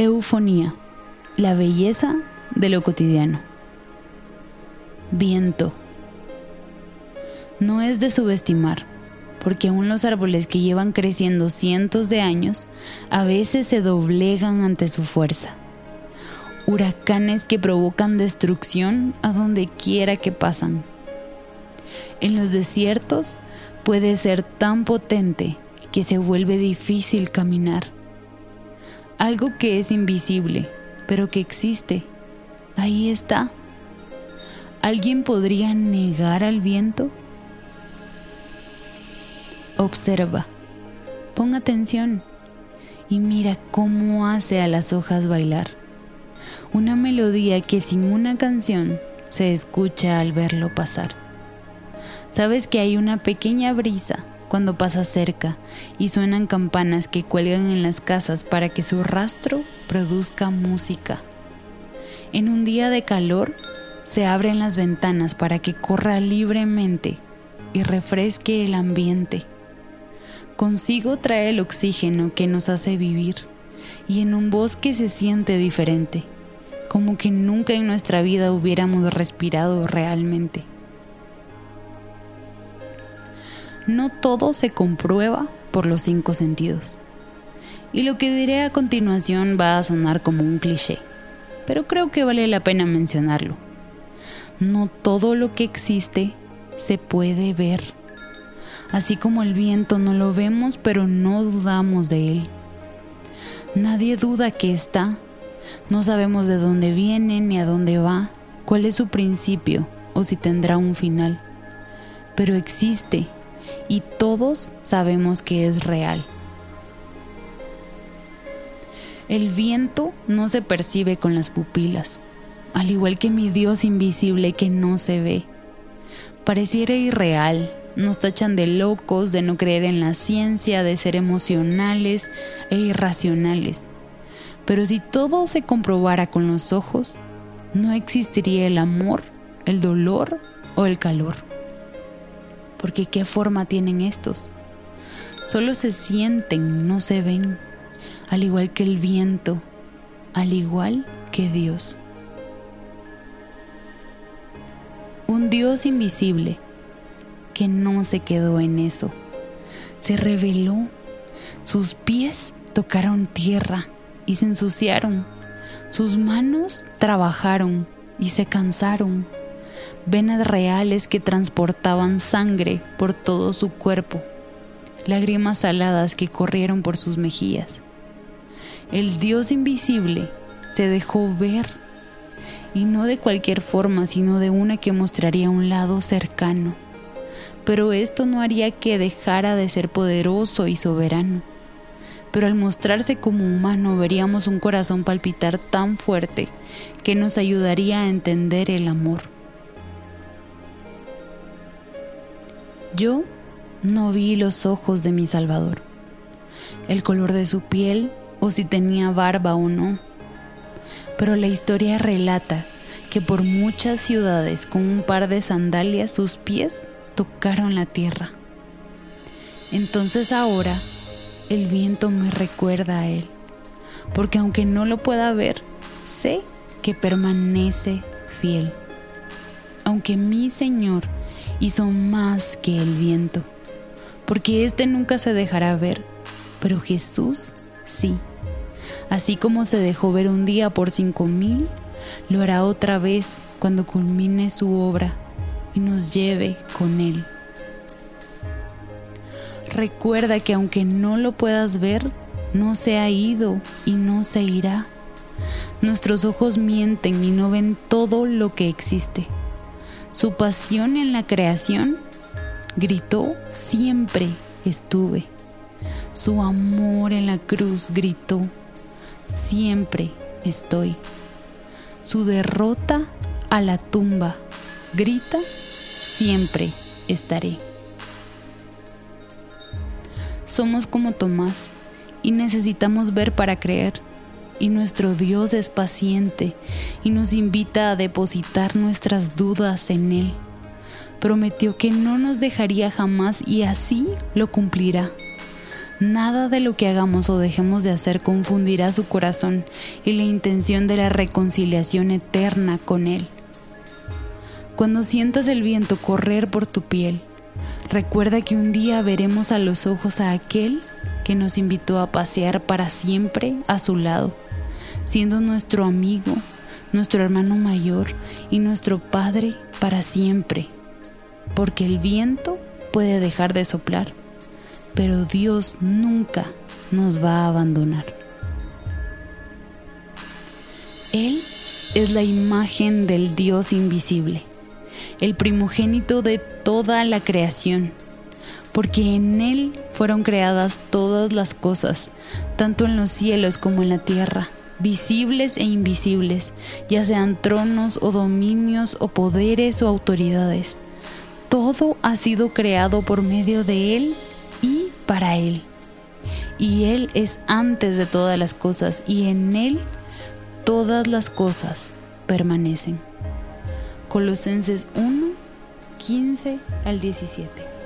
Eufonía, la belleza de lo cotidiano. Viento. No es de subestimar, porque aún los árboles que llevan creciendo cientos de años a veces se doblegan ante su fuerza. Huracanes que provocan destrucción a donde quiera que pasan. En los desiertos puede ser tan potente que se vuelve difícil caminar. Algo que es invisible, pero que existe, ahí está. ¿Alguien podría negar al viento? Observa, pon atención y mira cómo hace a las hojas bailar. Una melodía que sin una canción se escucha al verlo pasar. Sabes que hay una pequeña brisa cuando pasa cerca y suenan campanas que cuelgan en las casas para que su rastro produzca música. En un día de calor se abren las ventanas para que corra libremente y refresque el ambiente. Consigo trae el oxígeno que nos hace vivir y en un bosque se siente diferente, como que nunca en nuestra vida hubiéramos respirado realmente. No todo se comprueba por los cinco sentidos. Y lo que diré a continuación va a sonar como un cliché, pero creo que vale la pena mencionarlo. No todo lo que existe se puede ver así como el viento no lo vemos pero no dudamos de él. Nadie duda que está, no sabemos de dónde viene ni a dónde va, cuál es su principio o si tendrá un final, pero existe y todos sabemos que es real. El viento no se percibe con las pupilas, al igual que mi Dios invisible que no se ve. Pareciera irreal, nos tachan de locos, de no creer en la ciencia, de ser emocionales e irracionales. Pero si todo se comprobara con los ojos, no existiría el amor, el dolor o el calor. Porque ¿qué forma tienen estos? Solo se sienten, no se ven, al igual que el viento, al igual que Dios. Un Dios invisible que no se quedó en eso. Se reveló. Sus pies tocaron tierra y se ensuciaron. Sus manos trabajaron y se cansaron. Venas reales que transportaban sangre por todo su cuerpo. Lágrimas saladas que corrieron por sus mejillas. El Dios invisible se dejó ver y no de cualquier forma, sino de una que mostraría un lado cercano pero esto no haría que dejara de ser poderoso y soberano. Pero al mostrarse como humano veríamos un corazón palpitar tan fuerte que nos ayudaría a entender el amor. Yo no vi los ojos de mi Salvador, el color de su piel o si tenía barba o no, pero la historia relata que por muchas ciudades con un par de sandalias sus pies tocaron la tierra. Entonces ahora el viento me recuerda a Él, porque aunque no lo pueda ver, sé que permanece fiel. Aunque mi Señor hizo más que el viento, porque éste nunca se dejará ver, pero Jesús sí. Así como se dejó ver un día por cinco mil, lo hará otra vez cuando culmine su obra y nos lleve con Él. Recuerda que aunque no lo puedas ver, no se ha ido y no se irá. Nuestros ojos mienten y no ven todo lo que existe. Su pasión en la creación gritó siempre estuve. Su amor en la cruz gritó siempre estoy. Su derrota a la tumba grita siempre estaré. Somos como Tomás y necesitamos ver para creer. Y nuestro Dios es paciente y nos invita a depositar nuestras dudas en Él. Prometió que no nos dejaría jamás y así lo cumplirá. Nada de lo que hagamos o dejemos de hacer confundirá su corazón y la intención de la reconciliación eterna con Él. Cuando sientas el viento correr por tu piel, recuerda que un día veremos a los ojos a aquel que nos invitó a pasear para siempre a su lado, siendo nuestro amigo, nuestro hermano mayor y nuestro Padre para siempre, porque el viento puede dejar de soplar pero Dios nunca nos va a abandonar. Él es la imagen del Dios invisible, el primogénito de toda la creación, porque en Él fueron creadas todas las cosas, tanto en los cielos como en la tierra, visibles e invisibles, ya sean tronos o dominios o poderes o autoridades. Todo ha sido creado por medio de Él y para Él. Y Él es antes de todas las cosas y en Él todas las cosas permanecen. Colosenses 1, 15 al 17.